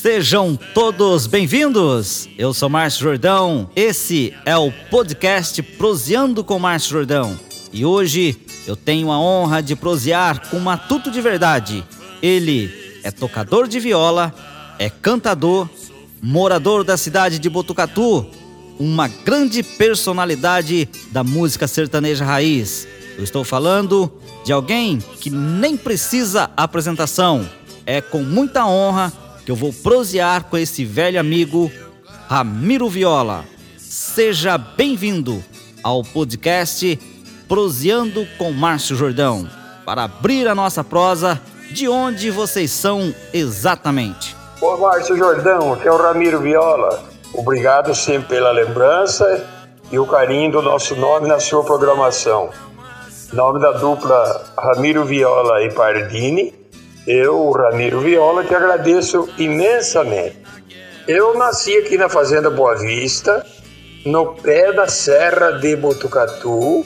Sejam todos bem-vindos. Eu sou Márcio Jordão. Esse é o podcast Proseando com Márcio Jordão. E hoje eu tenho a honra de prosear com um matuto de verdade. Ele é tocador de viola, é cantador, morador da cidade de Botucatu, uma grande personalidade da música sertaneja raiz. Eu estou falando de alguém que nem precisa apresentação. É com muita honra que eu vou prosear com esse velho amigo Ramiro Viola. Seja bem-vindo ao podcast Proseando com Márcio Jordão, para abrir a nossa prosa de onde vocês são exatamente. Ô Márcio Jordão, aqui é o Ramiro Viola. Obrigado sempre pela lembrança e o carinho do nosso nome na sua programação. Nome da dupla Ramiro Viola e Pardini eu, Ramiro Viola, te agradeço imensamente. Eu nasci aqui na Fazenda Boa Vista, no pé da Serra de Botucatu,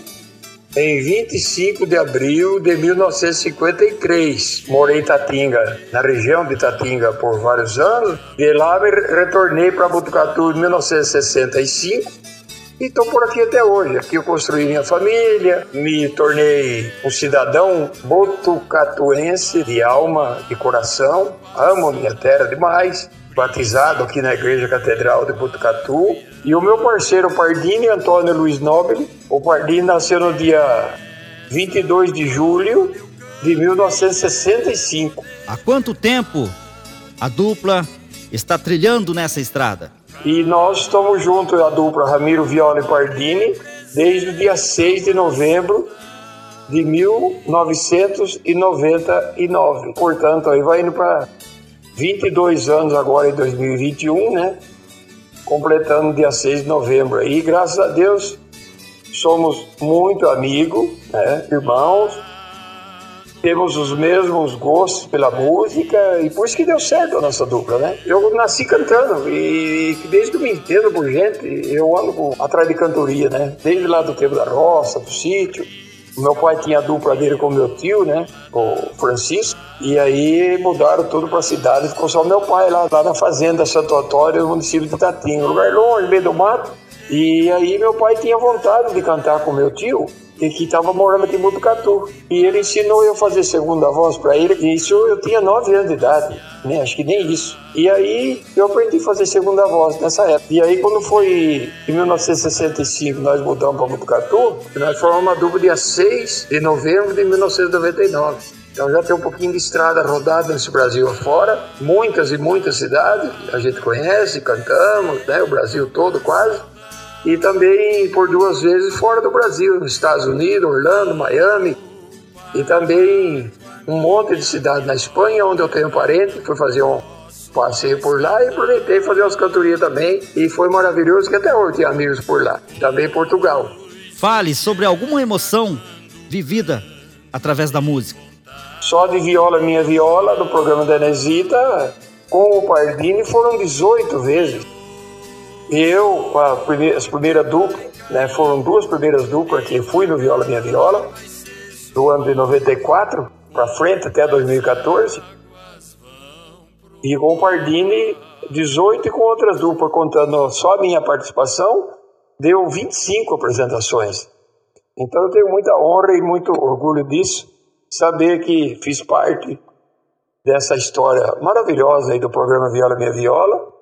em 25 de abril de 1953. Morei em Tatinga, na região de Tatinga, por vários anos. De lá retornei para Botucatu em 1965 e estou por aqui até hoje. Aqui eu construí minha família, me tornei um cidadão botucatuense de alma e coração. Amo minha terra demais. Batizado aqui na Igreja Catedral de Botucatu. E o meu parceiro Pardini, Antônio Luiz Nobile. O Pardini nasceu no dia 22 de julho de 1965. Há quanto tempo a dupla está trilhando nessa estrada? E nós estamos juntos, a dupla Ramiro Viola e Pardini, desde o dia 6 de novembro de 1999. Portanto, aí vai indo para 22 anos agora em 2021, né? Completando dia 6 de novembro. E graças a Deus somos muito amigos, né? irmãos, temos os mesmos gostos pela música e por isso que deu certo a nossa dupla, né? Eu nasci cantando e desde que me entendo por gente, eu ando atrás de cantoria, né? Desde lá do tempo da roça, do sítio. Meu pai tinha a dupla dele com meu tio, né? O Francisco. E aí mudaram tudo para a cidade. Ficou só meu pai lá, lá na fazenda Santo Antônio, no município de Tatinho. Lugar longe, meio do mato. E aí meu pai tinha vontade de cantar com meu tio que estava morando aqui em Botucatu. E ele ensinou eu a fazer segunda voz para ele, e isso eu tinha nove anos de idade, né? acho que nem isso. E aí eu aprendi a fazer segunda voz nessa época. E aí quando foi em 1965 nós mudamos para Botucatu, nós formamos uma dupla dia 6 de novembro de 1999. Então já tem um pouquinho de estrada rodada nesse Brasil afora, muitas e muitas cidades a gente conhece, cantamos, né, o Brasil todo quase e também por duas vezes fora do Brasil, nos Estados Unidos, Orlando, Miami, e também um monte de cidades na Espanha, onde eu tenho parente, fui fazer um passeio por lá e aproveitei fazer umas cantorias também, e foi maravilhoso que até hoje tem amigos por lá, também em Portugal. Fale sobre alguma emoção vivida através da música. Só de viola, minha viola, do programa da Inesita, com o Pardini foram 18 vezes. Eu, com a primeira, as primeiras duplas, né, foram duas primeiras duplas que fui no Viola Minha Viola, do ano de 94 para frente até 2014. E com o Pardini, 18 e com outras duplas, contando só a minha participação, deu 25 apresentações. Então eu tenho muita honra e muito orgulho disso, saber que fiz parte dessa história maravilhosa aí do programa Viola Minha Viola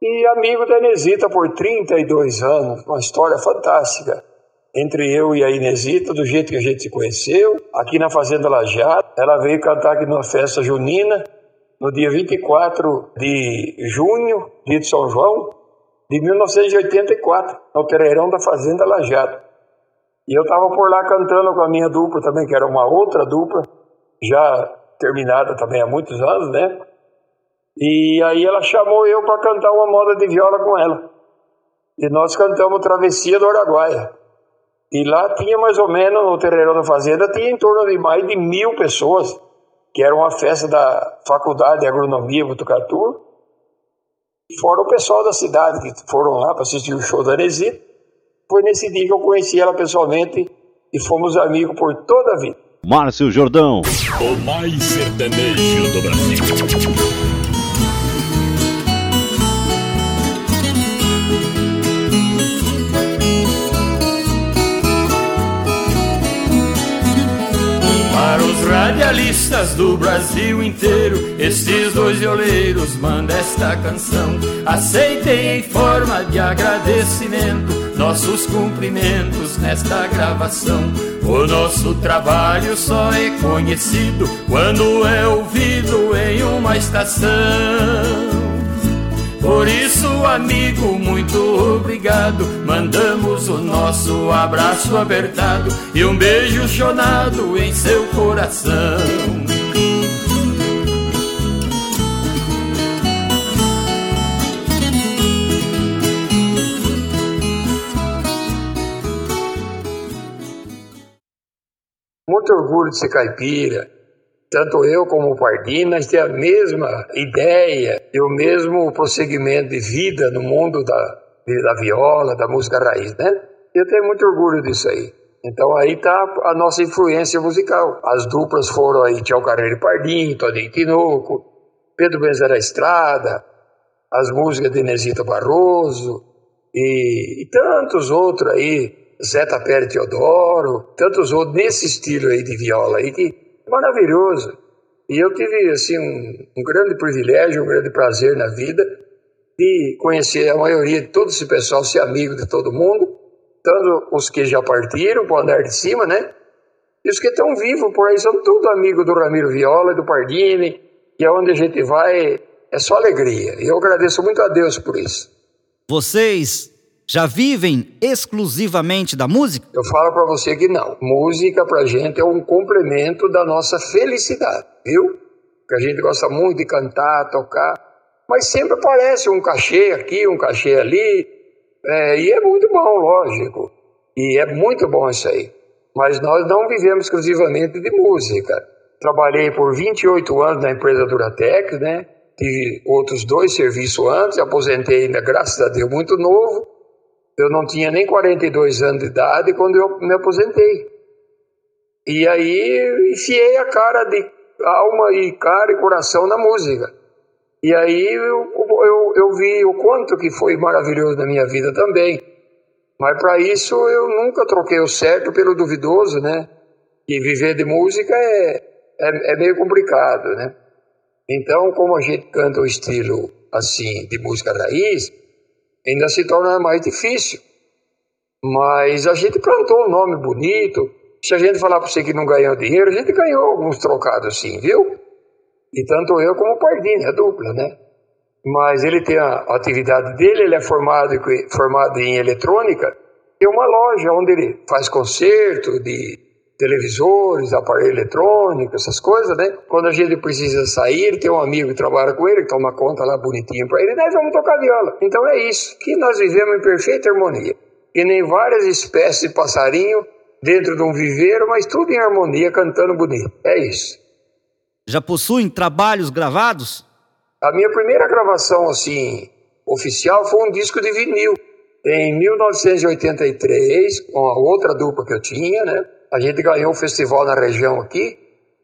e amigo da Inesita por 32 anos, uma história fantástica. Entre eu e a Inesita, do jeito que a gente se conheceu, aqui na Fazenda Lajeado. Ela veio cantar aqui numa festa junina, no dia 24 de junho, dia de São João, de 1984, no terreirão da Fazenda Lajeado. E eu estava por lá cantando com a minha dupla também, que era uma outra dupla, já terminada também há muitos anos, né? E aí ela chamou eu para cantar uma moda de viola com ela. E nós cantamos Travessia do Araguaia. E lá tinha mais ou menos, no terreiro da fazenda, tinha em torno de mais de mil pessoas, que era uma festa da Faculdade de Agronomia Botucatu. Fora o pessoal da cidade, que foram lá para assistir o show da Anesita. Foi nesse dia que eu conheci ela pessoalmente e fomos amigos por toda a vida. Márcio Jordão. O mais sertanejo do Brasil. Radialistas do Brasil inteiro, estes dois violeiros mandam esta canção. Aceitem em forma de agradecimento nossos cumprimentos nesta gravação. O nosso trabalho só é conhecido quando é ouvido em uma estação. Por isso, amigo, muito obrigado. Mandamos o nosso abraço apertado e um beijo chonado em seu coração. Muito orgulho de ser caipira, tanto eu como o Pardini, nós temos a mesma ideia e o mesmo prosseguimento de vida no mundo da, da viola, da música raiz, né? Eu tenho muito orgulho disso aí. Então aí está a nossa influência musical. As duplas foram aí Tchau Carreiro Pardinho, Todinho Tinoco, Pedro Benzer da Estrada, as músicas de Inesita Barroso e, e tantos outros aí, Zeta Pérez Teodoro, tantos outros nesse estilo aí de viola aí que maravilhoso. E eu tive assim um, um, grande privilégio, um grande prazer na vida de conhecer a maioria de todo esse pessoal, ser amigo de todo mundo, tanto os que já partiram para andar de cima, né? E os que estão vivos por aí são tudo amigos do Ramiro Viola, do Pardini, e aonde a gente vai é só alegria. E eu agradeço muito a Deus por isso. Vocês já vivem exclusivamente da música? Eu falo para você que não. Música para gente é um complemento da nossa felicidade, viu? Que a gente gosta muito de cantar, tocar, mas sempre aparece um cachê aqui, um cachê ali, é, e é muito bom, lógico. E é muito bom isso aí. Mas nós não vivemos exclusivamente de música. Trabalhei por 28 anos na empresa Duratex, né? Tive outros dois serviços antes, aposentei ainda, graças a Deus, muito novo. Eu não tinha nem 42 anos de idade quando eu me aposentei. E aí enfiei a cara de alma e cara e coração na música. E aí eu, eu, eu vi o quanto que foi maravilhoso na minha vida também. Mas para isso eu nunca troquei o certo pelo duvidoso, né? E viver de música é, é, é meio complicado, né? Então, como a gente canta o estilo assim de música raiz, ainda se torna mais difícil. Mas a gente plantou um nome bonito. Se a gente falar para você que não ganhou dinheiro, a gente ganhou alguns trocados sim, viu? E tanto eu como o Pardini, a dupla, né? Mas ele tem a atividade dele, ele é formado, formado em eletrônica, tem uma loja onde ele faz concerto de televisores, aparelho eletrônico, essas coisas, né? Quando a gente precisa sair, ele tem um amigo que trabalha com ele, que toma conta lá bonitinho para ele, nós vamos tocar viola. Então é isso, que nós vivemos em perfeita harmonia. E nem várias espécies de passarinho dentro de um viveiro, mas tudo em harmonia, cantando bonito. É isso. Já possuem trabalhos gravados? A minha primeira gravação, assim, oficial foi um disco de vinil. Em 1983, com a outra dupla que eu tinha, né? A gente ganhou um festival na região aqui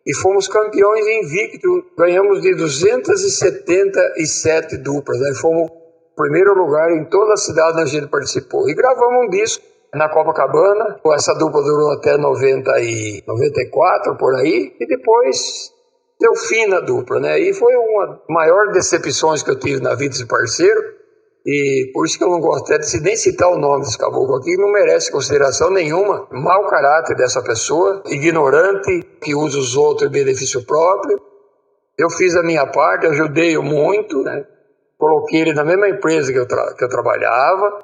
e fomos campeões invicto. Ganhamos de 277 duplas. Aí né? fomos primeiro lugar em toda a cidade onde a gente participou. E gravamos um disco na Copacabana. Essa dupla durou até 90 e 94, por aí. E depois deu fim na dupla, né? E foi uma das maiores decepções que eu tive na vida desse parceiro e por isso que eu não gosto até de nem citar o nome desse caboclo aqui, não merece consideração nenhuma. Mau caráter dessa pessoa, ignorante, que usa os outros em benefício próprio. Eu fiz a minha parte, ajudei-o muito, né? Coloquei ele na mesma empresa que eu, que eu trabalhava,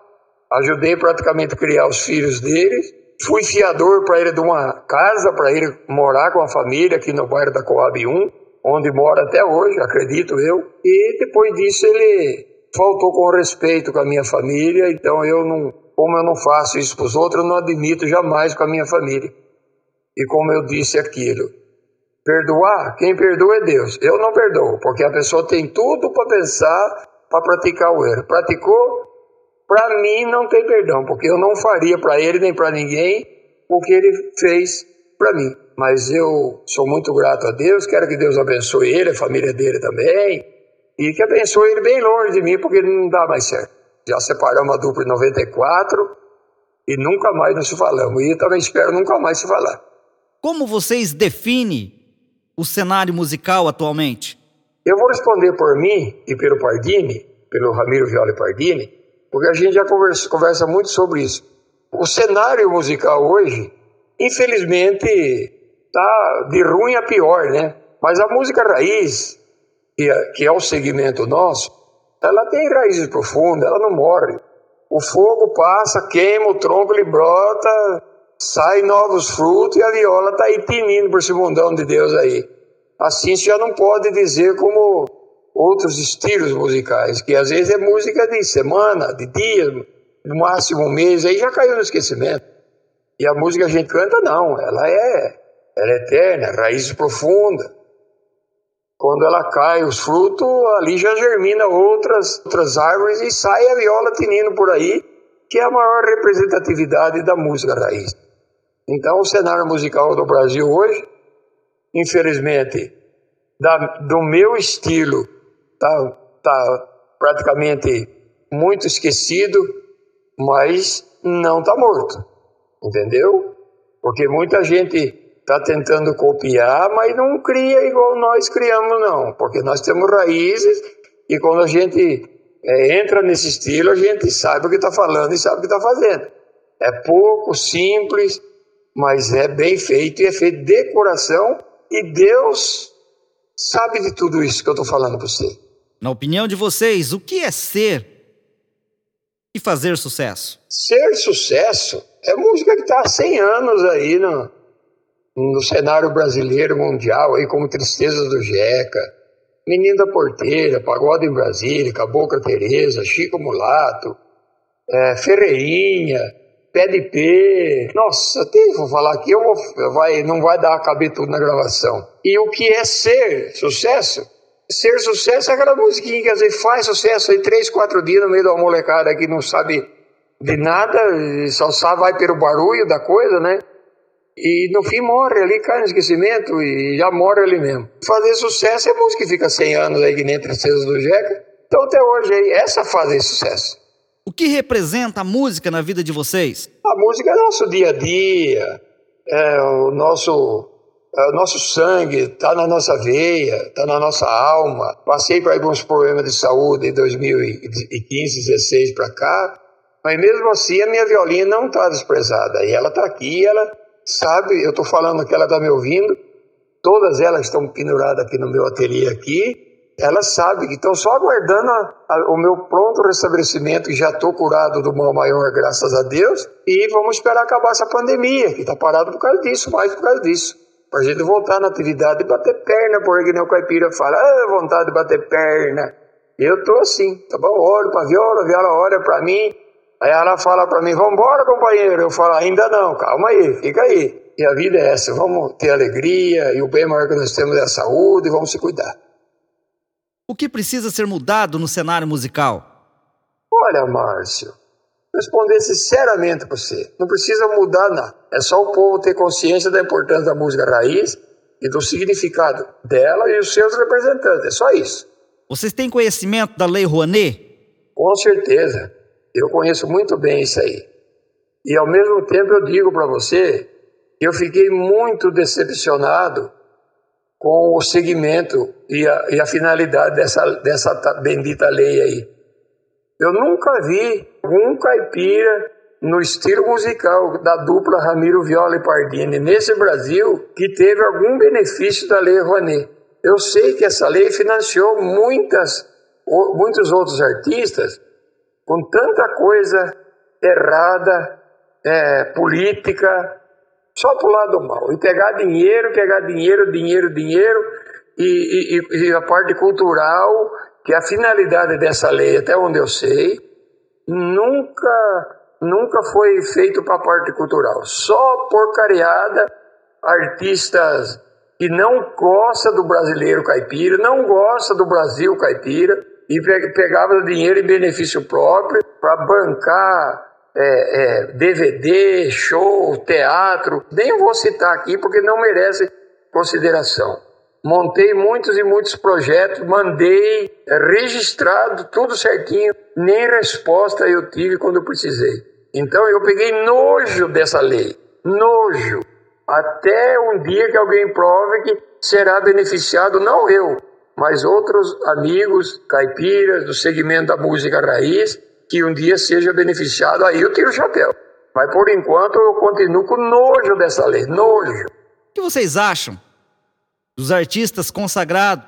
ajudei praticamente a criar os filhos dele. Fui fiador para ele de uma casa, para ele morar com a família aqui no bairro da Coab 1, onde mora até hoje, acredito eu. E depois disso ele faltou com respeito com a minha família, então eu não, como eu não faço isso para os outros, eu não admito jamais com a minha família. E como eu disse aquilo, perdoar, quem perdoa é Deus. Eu não perdoo, porque a pessoa tem tudo para pensar, para praticar o erro. Praticou, para mim não tem perdão, porque eu não faria para ele nem para ninguém o que ele fez para mim. Mas eu sou muito grato a Deus, quero que Deus abençoe ele, a família dele também, e que abençoe ele bem longe de mim, porque não dá mais certo. Já separamos a dupla em 94 e nunca mais nos falamos. E também espero nunca mais se falar. Como vocês definem o cenário musical atualmente? Eu vou responder por mim e pelo Pardini, pelo Ramiro Viola Pardini, porque a gente já conversa, conversa muito sobre isso. O cenário musical hoje, infelizmente, está de ruim a pior, né? Mas a música raiz, que é, o segmento nosso, ela tem raízes profundas, ela não morre. O fogo passa, queima, o tronco ele brota, sai novos frutos e a viola está aí tinindo por esse mundão de Deus aí. Assim você já não pode dizer como outros estilos musicais, que às vezes é música de semana, de dia, no máximo um mês, aí já caiu no esquecimento. E a música que a gente canta, não, ela é, ela é eterna, raiz profunda. Quando ela cai os frutos, ali já germina outras, outras árvores e sai a viola tinindo por aí, que é a maior representatividade da música raiz. Então, o cenário musical do Brasil hoje, infelizmente, da, do meu estilo, está tá praticamente muito esquecido, mas não está morto, entendeu? Porque muita gente está tentando copiar, mas não cria igual nós criamos, não, porque nós temos raízes e quando a gente é, entra nesse estilo, a gente sabe o que está falando e sabe o que está fazendo. É pouco, simples, mas é bem feito e é feito de coração e Deus sabe de tudo isso que eu estou falando para você. Na opinião de vocês, o que é ser e fazer sucesso? Ser sucesso é música que está há 100 anos aí no, no cenário brasileiro mundial, aí como Tristezas do Jeca, Menino da Porteira, Pagode em Brasília, Cabocla Tereza, Chico Mulato, é, Ferreirinha, Pé de P. Nossa, até vou falar aqui, eu vou, vai, não vai dar a caber tudo na gravação. E o que é ser sucesso? Ser sucesso é aquela musiquinha que às vezes faz sucesso aí três, quatro dias no meio da molecada que não sabe de nada, só sabe, vai pelo barulho da coisa, né? E no fim morre ali, cai no esquecimento e já morre ali mesmo. Fazer sucesso é música que fica 100 anos aí, que nem Tristezas do Jeca. Então até hoje aí, essa faz sucesso. O que representa a música na vida de vocês? A música é nosso dia a dia, é o nosso, é o nosso sangue, está na nossa veia, está na nossa alma. Passei por alguns problemas de saúde em 2015, 16 para cá, mas mesmo assim a minha violina não está desprezada. E ela está aqui, ela sabe, eu estou falando que ela está me ouvindo, todas elas estão penduradas aqui no meu ateliê aqui, elas sabem que estão só aguardando a, a, o meu pronto restabelecimento, que já estou curado do mal maior, graças a Deus, e vamos esperar acabar essa pandemia, que está parado por causa disso, mais por causa disso. Para a gente voltar na atividade e bater perna, porque nem o caipira fala, ah, vontade de bater perna. Eu estou assim, tá bom? Olho para a viola, a viola olha para mim, Aí ela fala para mim, vamos embora, companheiro. Eu falo, ainda não, calma aí, fica aí. E a vida é essa, vamos ter alegria e o bem maior que nós temos é a saúde e vamos se cuidar. O que precisa ser mudado no cenário musical? Olha, Márcio, responder sinceramente para você, não precisa mudar nada. É só o povo ter consciência da importância da música raiz e do significado dela e os seus representantes. É só isso. Vocês têm conhecimento da Lei Rouanet? Com certeza. Eu conheço muito bem isso aí. E ao mesmo tempo eu digo para você que eu fiquei muito decepcionado com o segmento e a, e a finalidade dessa, dessa bendita lei aí. Eu nunca vi um caipira no estilo musical da dupla Ramiro Viola e Pardini nesse Brasil que teve algum benefício da Lei Rouanet. Eu sei que essa lei financiou muitas, muitos outros artistas com tanta coisa errada, é, política, só para o lado mal. E pegar dinheiro, pegar dinheiro, dinheiro, dinheiro, e, e, e a parte cultural, que a finalidade dessa lei, até onde eu sei, nunca, nunca foi feito para a parte cultural. Só porcariada, artistas que não gosta do brasileiro caipira, não gosta do Brasil caipira, e pegava dinheiro em benefício próprio para bancar é, é, DVD, show, teatro. Nem vou citar aqui porque não merece consideração. Montei muitos e muitos projetos, mandei é, registrado, tudo certinho, nem resposta eu tive quando precisei. Então eu peguei nojo dessa lei, nojo. Até um dia que alguém prove que será beneficiado não eu, mas outros amigos caipiras do segmento da música raiz que um dia seja beneficiado, aí eu tiro o chapéu. Mas por enquanto eu continuo com nojo dessa lei, nojo. O que vocês acham dos artistas consagrados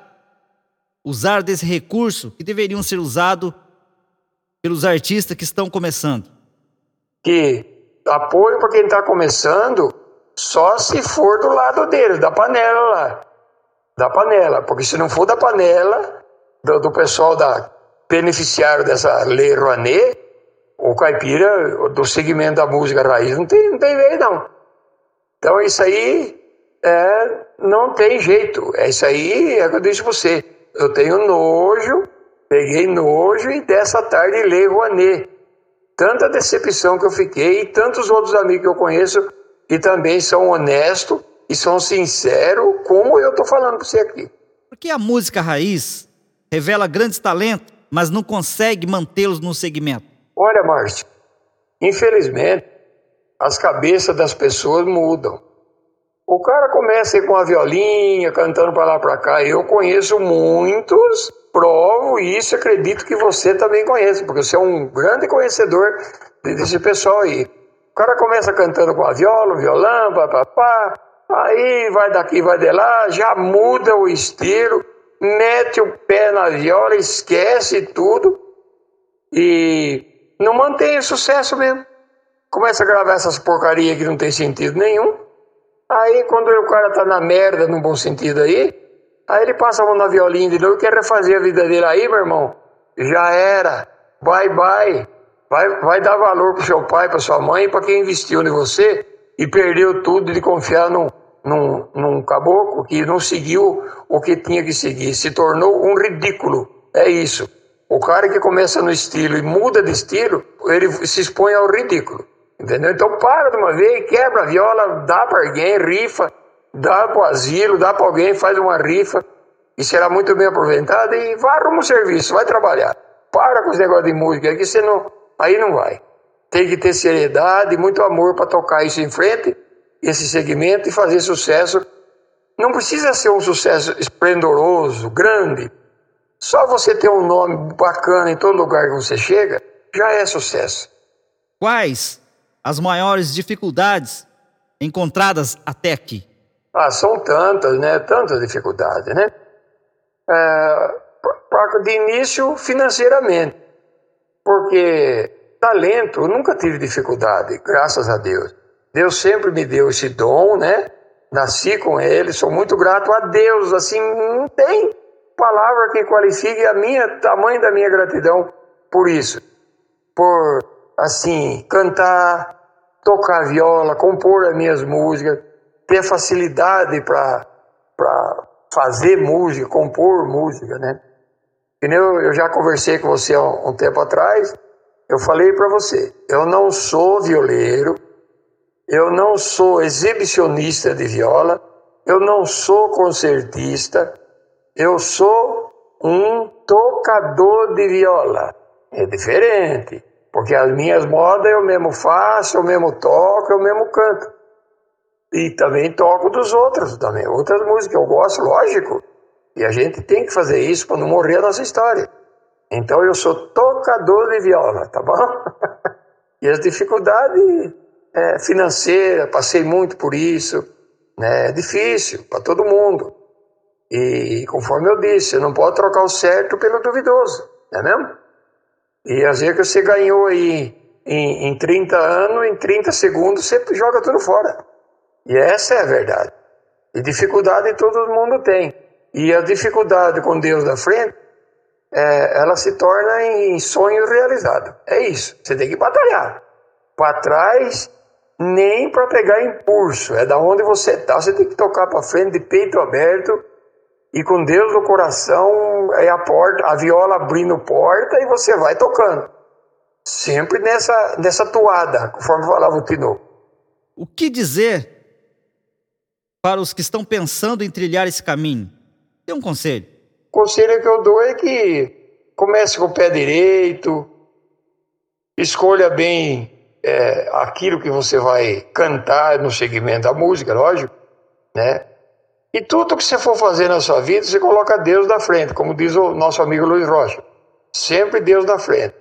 usar desse recurso que deveriam ser usado pelos artistas que estão começando? Que apoio para quem está começando só se for do lado deles, da panela lá. Da panela. Porque se não for da panela, do, do pessoal da beneficiário dessa lei Rouanet, o caipira do segmento da música raiz não tem, não tem lei, não. Então isso aí é, não tem jeito. É isso aí, é o que eu disse você. Eu tenho nojo, peguei nojo e dessa tarde lei Rouanet. Tanta decepção que eu fiquei e tantos outros amigos que eu conheço e também são honestos e são sinceros, como eu estou falando para você aqui. Porque a música raiz revela grandes talentos, mas não consegue mantê-los no segmento. Olha, Márcio, infelizmente, as cabeças das pessoas mudam. O cara começa com a violinha, cantando para lá para cá. Eu conheço muitos, provo isso, acredito que você também conhece, porque você é um grande conhecedor desse pessoal aí. O cara começa cantando com a viola, o violão, papapá, aí vai daqui, vai de lá, já muda o estilo, mete o pé na viola, esquece tudo e não mantém o sucesso mesmo. Começa a gravar essas porcarias que não tem sentido nenhum. Aí quando o cara tá na merda, no bom sentido aí, aí ele passa a mão na violinha de novo e quer refazer a vida dele aí, meu irmão. Já era. Bye bye. Vai, vai dar valor para seu pai, para sua mãe, para quem investiu em você e perdeu tudo de confiar num, num, num caboclo que não seguiu o que tinha que seguir. Se tornou um ridículo. É isso. O cara que começa no estilo e muda de estilo, ele se expõe ao ridículo. Entendeu? Então para de uma vez, quebra a viola, dá para alguém, rifa, dá para o asilo, dá para alguém, faz uma rifa e será muito bem aproveitada e vá arruma um serviço, vai trabalhar. Para com esse negócio de música, que você não, aí não vai. Tem que ter seriedade muito amor para tocar isso em frente, esse segmento e fazer sucesso. Não precisa ser um sucesso esplendoroso, grande. Só você ter um nome bacana em todo lugar que você chega, já é sucesso. Quais as maiores dificuldades encontradas até aqui? Ah, são tantas, né? Tantas dificuldades, né? É, de início, financeiramente. Porque talento, nunca tive dificuldade, graças a Deus. Deus sempre me deu esse dom, né? Nasci com ele, sou muito grato a Deus. Assim, não tem palavra que qualifique a minha tamanho da minha gratidão por isso. Por assim, cantar, tocar viola, compor as minhas músicas, ter facilidade para fazer música, compor música, né? Eu, eu já conversei com você há um tempo atrás, eu falei para você, eu não sou violeiro, eu não sou exibicionista de viola, eu não sou concertista, eu sou um tocador de viola. É diferente, porque as minhas modas eu mesmo faço, eu mesmo toco, eu mesmo canto. E também toco dos outros, também outras músicas eu gosto, lógico. E a gente tem que fazer isso para não morrer a nossa história. Então eu sou tocador de viola, tá bom? e as dificuldades é, financeiras, passei muito por isso, né? é difícil para todo mundo. E conforme eu disse, você não pode trocar o certo pelo duvidoso, não é mesmo? E às vezes você ganhou aí em, em 30 anos, em 30 segundos, você joga tudo fora. E essa é a verdade. E dificuldade todo mundo tem. E a dificuldade com Deus na frente, é, ela se torna em sonho realizado. É isso. Você tem que batalhar. Para trás, nem para pegar impulso. É da onde você está. Você tem que tocar para frente de peito aberto e com Deus no coração, é a porta, a viola abrindo porta e você vai tocando. Sempre nessa, nessa toada, conforme falava o Tino. O que dizer para os que estão pensando em trilhar esse caminho? Dê um conselho. O conselho que eu dou é que comece com o pé direito, escolha bem é, aquilo que você vai cantar no segmento da música, lógico, né? E tudo que você for fazer na sua vida, você coloca Deus na frente, como diz o nosso amigo Luiz Rocha. Sempre Deus na frente.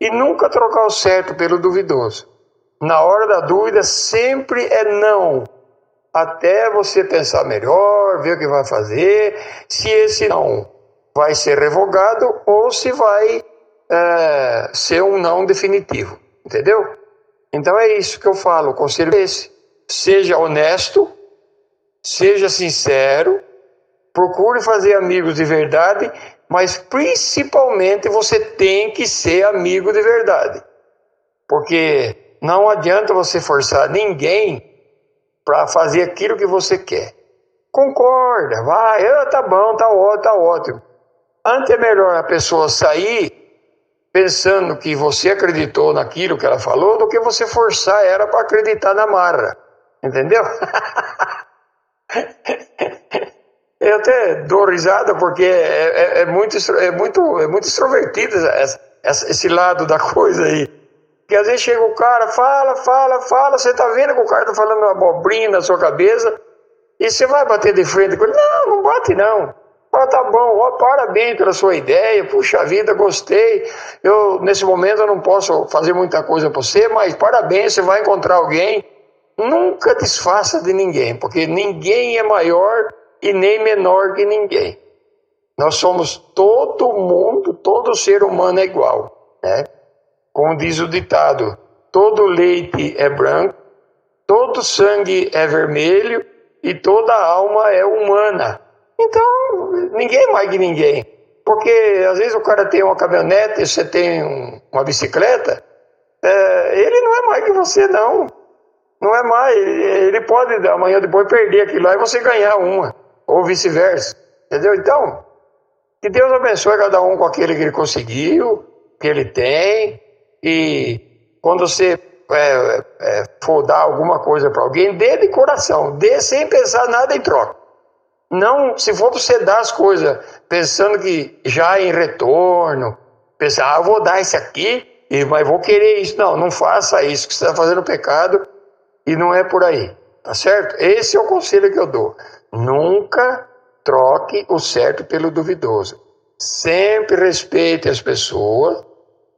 E nunca trocar o certo pelo duvidoso. Na hora da dúvida, sempre é não. Até você pensar melhor, ver o que vai fazer, se esse não vai ser revogado ou se vai é, ser um não definitivo. Entendeu? Então é isso que eu falo. O conselho é esse. Seja honesto, seja sincero, procure fazer amigos de verdade, mas principalmente você tem que ser amigo de verdade. Porque não adianta você forçar ninguém para fazer aquilo que você quer. Concorda, vai, ah, tá bom, tá ótimo, tá ótimo. Antes é melhor a pessoa sair pensando que você acreditou naquilo que ela falou do que você forçar ela para acreditar na marra. Entendeu? Eu até dou risada porque é, é, é muito, é, muito, é muito extrovertido essa, esse lado da coisa aí. Porque às vezes chega o cara, fala, fala, fala, você tá vendo que o cara tá falando uma abobrinha na sua cabeça e você vai bater de frente com ele. Não, não bate não. Fala, tá bom, ó, parabéns pela sua ideia, puxa vida, gostei. Eu, nesse momento, eu não posso fazer muita coisa para você, mas parabéns, você vai encontrar alguém Nunca desfaça de ninguém, porque ninguém é maior e nem menor que ninguém. Nós somos todo mundo, todo ser humano é igual, né? Como diz o ditado, todo leite é branco, todo sangue é vermelho e toda alma é humana. Então, ninguém é mais que ninguém. Porque às vezes o cara tem uma caminhonete você tem um, uma bicicleta, é, ele não é mais que você, não. Não é mais. Ele pode amanhã depois perder aquilo lá e você ganhar uma, ou vice-versa. Entendeu? Então, que Deus abençoe cada um com aquele que ele conseguiu, que ele tem, e quando você é, é, for dar alguma coisa para alguém, dê de coração, dê sem pensar nada em troca. Não, se for para você dar as coisas pensando que já em retorno, pensar, ah, vou dar isso aqui, mas vou querer isso. Não, não faça isso, que você está fazendo pecado e não é por aí, tá certo? Esse é o conselho que eu dou. Nunca troque o certo pelo duvidoso. Sempre respeite as pessoas,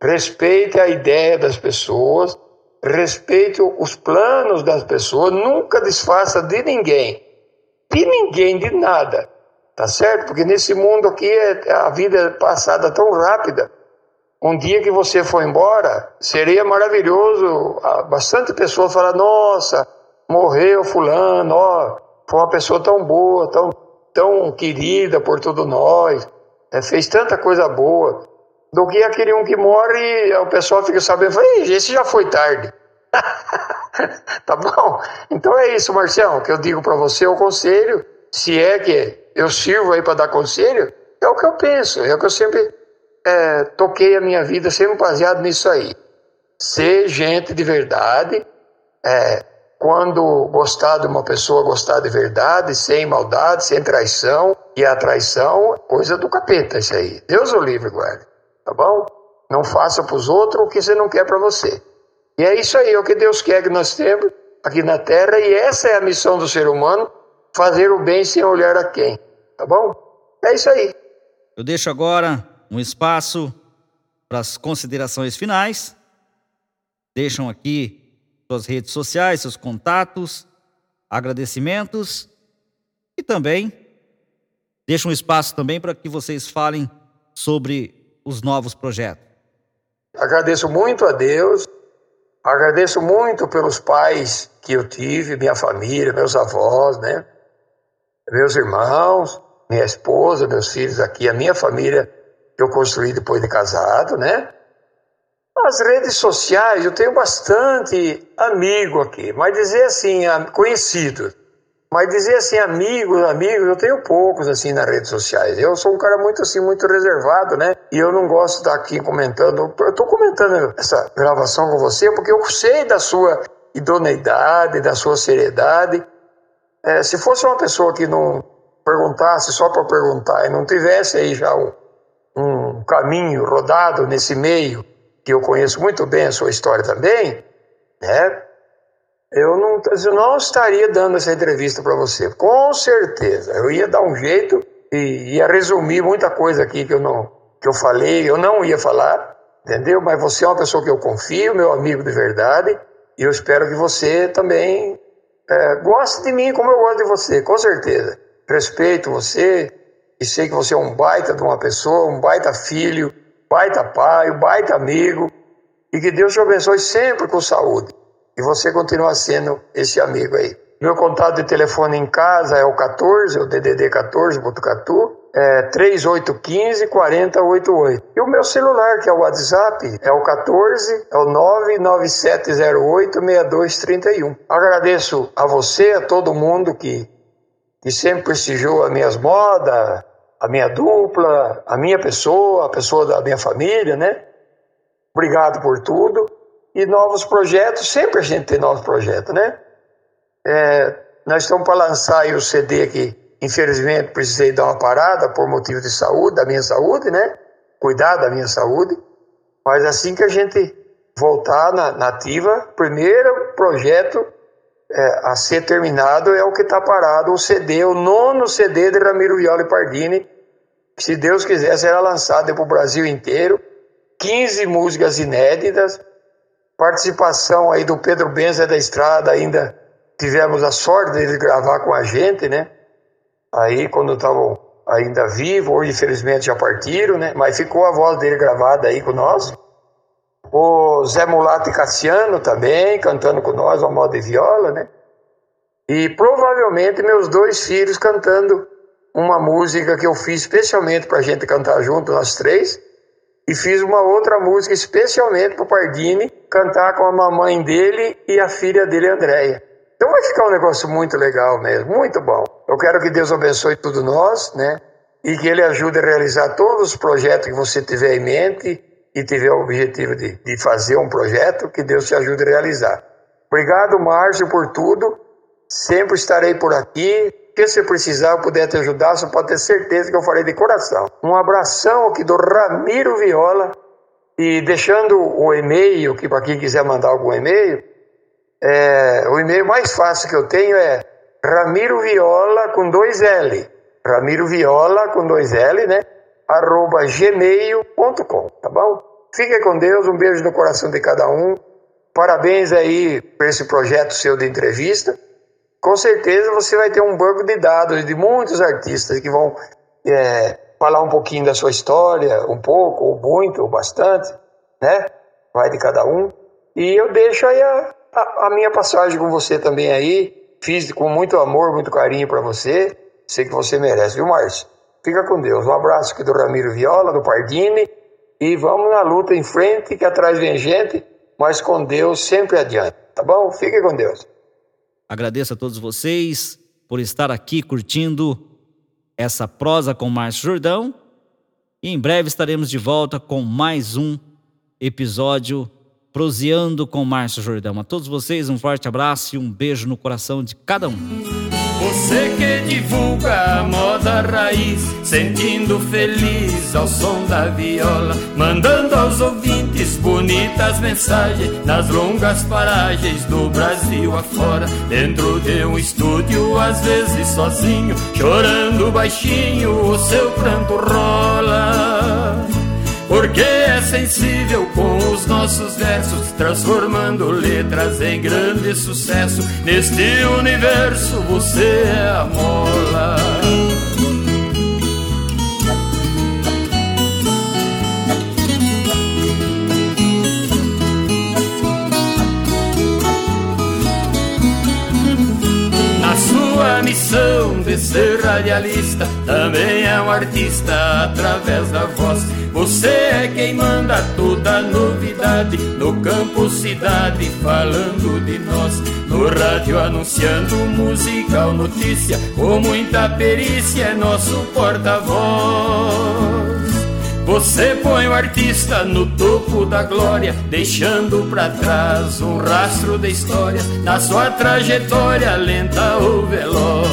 respeite a ideia das pessoas, respeite os planos das pessoas, nunca desfaça de ninguém, de ninguém, de nada, tá certo? Porque nesse mundo aqui é, a vida é passada tão rápida um dia que você for embora, seria maravilhoso. Ah, bastante pessoas falar: nossa, morreu Fulano, ó, foi uma pessoa tão boa, tão, tão querida por todos nós, é, fez tanta coisa boa. Do que aquele um que morre, o pessoal fica sabendo, esse já foi tarde. tá bom? Então é isso, Marcião, que eu digo para você, o conselho, se é que eu sirvo aí para dar conselho, é o que eu penso, é o que eu sempre é, toquei a minha vida sempre baseado nisso aí. Ser gente de verdade, é, quando gostar de uma pessoa, gostar de verdade, sem maldade, sem traição. E a traição, coisa do capeta, isso aí. Deus o livre, guarde. Tá bom? Não faça para os outros o que você não quer para você. E é isso aí, é o que Deus quer que nós temos aqui na Terra, e essa é a missão do ser humano, fazer o bem sem olhar a quem. Tá bom? É isso aí. Eu deixo agora um espaço para as considerações finais. Deixam aqui suas redes sociais, seus contatos, agradecimentos e também deixam um espaço também para que vocês falem sobre os novos projetos. Agradeço muito a Deus, agradeço muito pelos pais que eu tive, minha família, meus avós, né? Meus irmãos, minha esposa, meus filhos aqui, a minha família que eu construí depois de casado, né? As redes sociais, eu tenho bastante amigo aqui, mas dizer assim, conhecido, mas dizer assim, amigos, amigos, eu tenho poucos assim nas redes sociais. Eu sou um cara muito assim, muito reservado, né? E eu não gosto de estar aqui comentando. Eu estou comentando essa gravação com você porque eu sei da sua idoneidade, da sua seriedade. É, se fosse uma pessoa que não perguntasse só para perguntar e não tivesse aí já um, um caminho rodado nesse meio, que eu conheço muito bem a sua história também, né? Eu não, eu não estaria dando essa entrevista para você. Com certeza. Eu ia dar um jeito e ia resumir muita coisa aqui que eu não que eu falei, eu não ia falar, entendeu? Mas você é uma pessoa que eu confio, meu amigo de verdade, e eu espero que você também é, goste de mim como eu gosto de você, com certeza. Respeito você e sei que você é um baita de uma pessoa, um baita filho, baita pai, um baita amigo, e que Deus te abençoe sempre com saúde. E você continua sendo esse amigo aí. Meu contato de telefone em casa é o 14, o DDD 14, Botucatu, é 3815 4088. E o meu celular, que é o WhatsApp, é o 14, é o 99708 6231. Agradeço a você, a todo mundo que, que sempre prestigiou as minhas modas, a minha dupla, a minha pessoa, a pessoa da minha família, né? Obrigado por tudo. E novos projetos, sempre a gente tem novos projetos, né? É, nós estamos para lançar o CD que, infelizmente, precisei dar uma parada por motivo de saúde, da minha saúde, né? Cuidar da minha saúde. Mas assim que a gente voltar na, na ativa, primeiro projeto é, a ser terminado é o que está parado, o CD, o nono CD de Ramiro Viola e Pardini, que se Deus quiser será lançado para o Brasil inteiro. 15 músicas inéditas, participação aí do Pedro Benza da Estrada, ainda tivemos a sorte de gravar com a gente, né? Aí quando estavam ainda vivo, hoje infelizmente já partiram, né? Mas ficou a voz dele gravada aí com nós. O Zé Mulato e Cassiano também, cantando com nós ao modo de viola, né? E provavelmente meus dois filhos cantando uma música que eu fiz especialmente para a gente cantar junto, nós três e fiz uma outra música especialmente para o Pardini cantar com a mamãe dele e a filha dele, Andréia. Então vai ficar um negócio muito legal mesmo, muito bom. Eu quero que Deus abençoe tudo nós, né? E que Ele ajude a realizar todos os projetos que você tiver em mente e tiver o objetivo de, de fazer um projeto, que Deus te ajude a realizar. Obrigado, Márcio, por tudo. Sempre estarei por aqui que você precisar, eu puder te ajudar, você pode ter certeza que eu farei de coração. Um abração aqui do Ramiro Viola e deixando o e-mail, que para quem quiser mandar algum e-mail, é, o e-mail mais fácil que eu tenho é Ramiro Viola com dois L. Ramiro Viola com dois L, né? arroba gmail.com, tá bom? Fique com Deus, um beijo no coração de cada um. Parabéns aí por esse projeto seu de entrevista com certeza você vai ter um banco de dados de muitos artistas que vão é, falar um pouquinho da sua história, um pouco, ou muito, ou bastante, né? Vai de cada um. E eu deixo aí a, a, a minha passagem com você também aí. Fiz com muito amor, muito carinho para você. Sei que você merece, viu, Márcio? Fica com Deus. Um abraço aqui do Ramiro Viola, do Pardini. E vamos na luta em frente, que atrás vem gente, mas com Deus sempre adiante. Tá bom? Fique com Deus. Agradeço a todos vocês por estar aqui curtindo essa prosa com Márcio Jordão. E em breve estaremos de volta com mais um episódio Proseando com Márcio Jordão. A todos vocês um forte abraço e um beijo no coração de cada um. Você que divulga a moda raiz, sentindo feliz ao som da viola, mandando aos ouvintes bonitas mensagens nas longas paragens do Brasil afora, dentro de um estúdio, às vezes sozinho, chorando baixinho, o seu pranto rola porque é sensível com os nossos versos, transformando letras em grande sucesso. Neste universo você é a mola. Sua missão de ser radialista, também é um artista através da voz você é quem manda toda novidade no campo, cidade, falando de nós. No rádio anunciando musical notícia, com muita perícia é nosso porta-voz. Você põe o artista no topo da glória, deixando para trás um rastro de história na sua trajetória lenta ou veloz.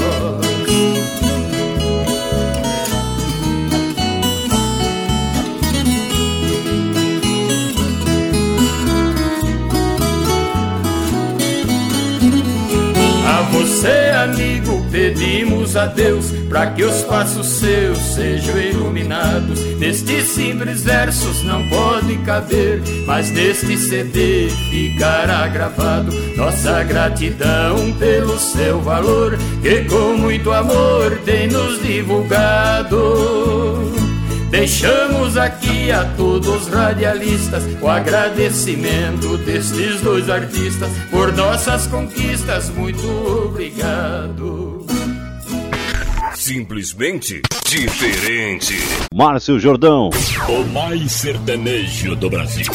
Amigo, pedimos a Deus para que os passos seus sejam iluminados. Nestes simples versos não pode caber, mas neste CD ficará gravado nossa gratidão pelo seu valor, que com muito amor tem nos divulgado. Deixamos aqui a todos os radialistas o agradecimento destes dois artistas por nossas conquistas. Muito obrigado. Simplesmente diferente. Márcio Jordão. O mais sertanejo do Brasil.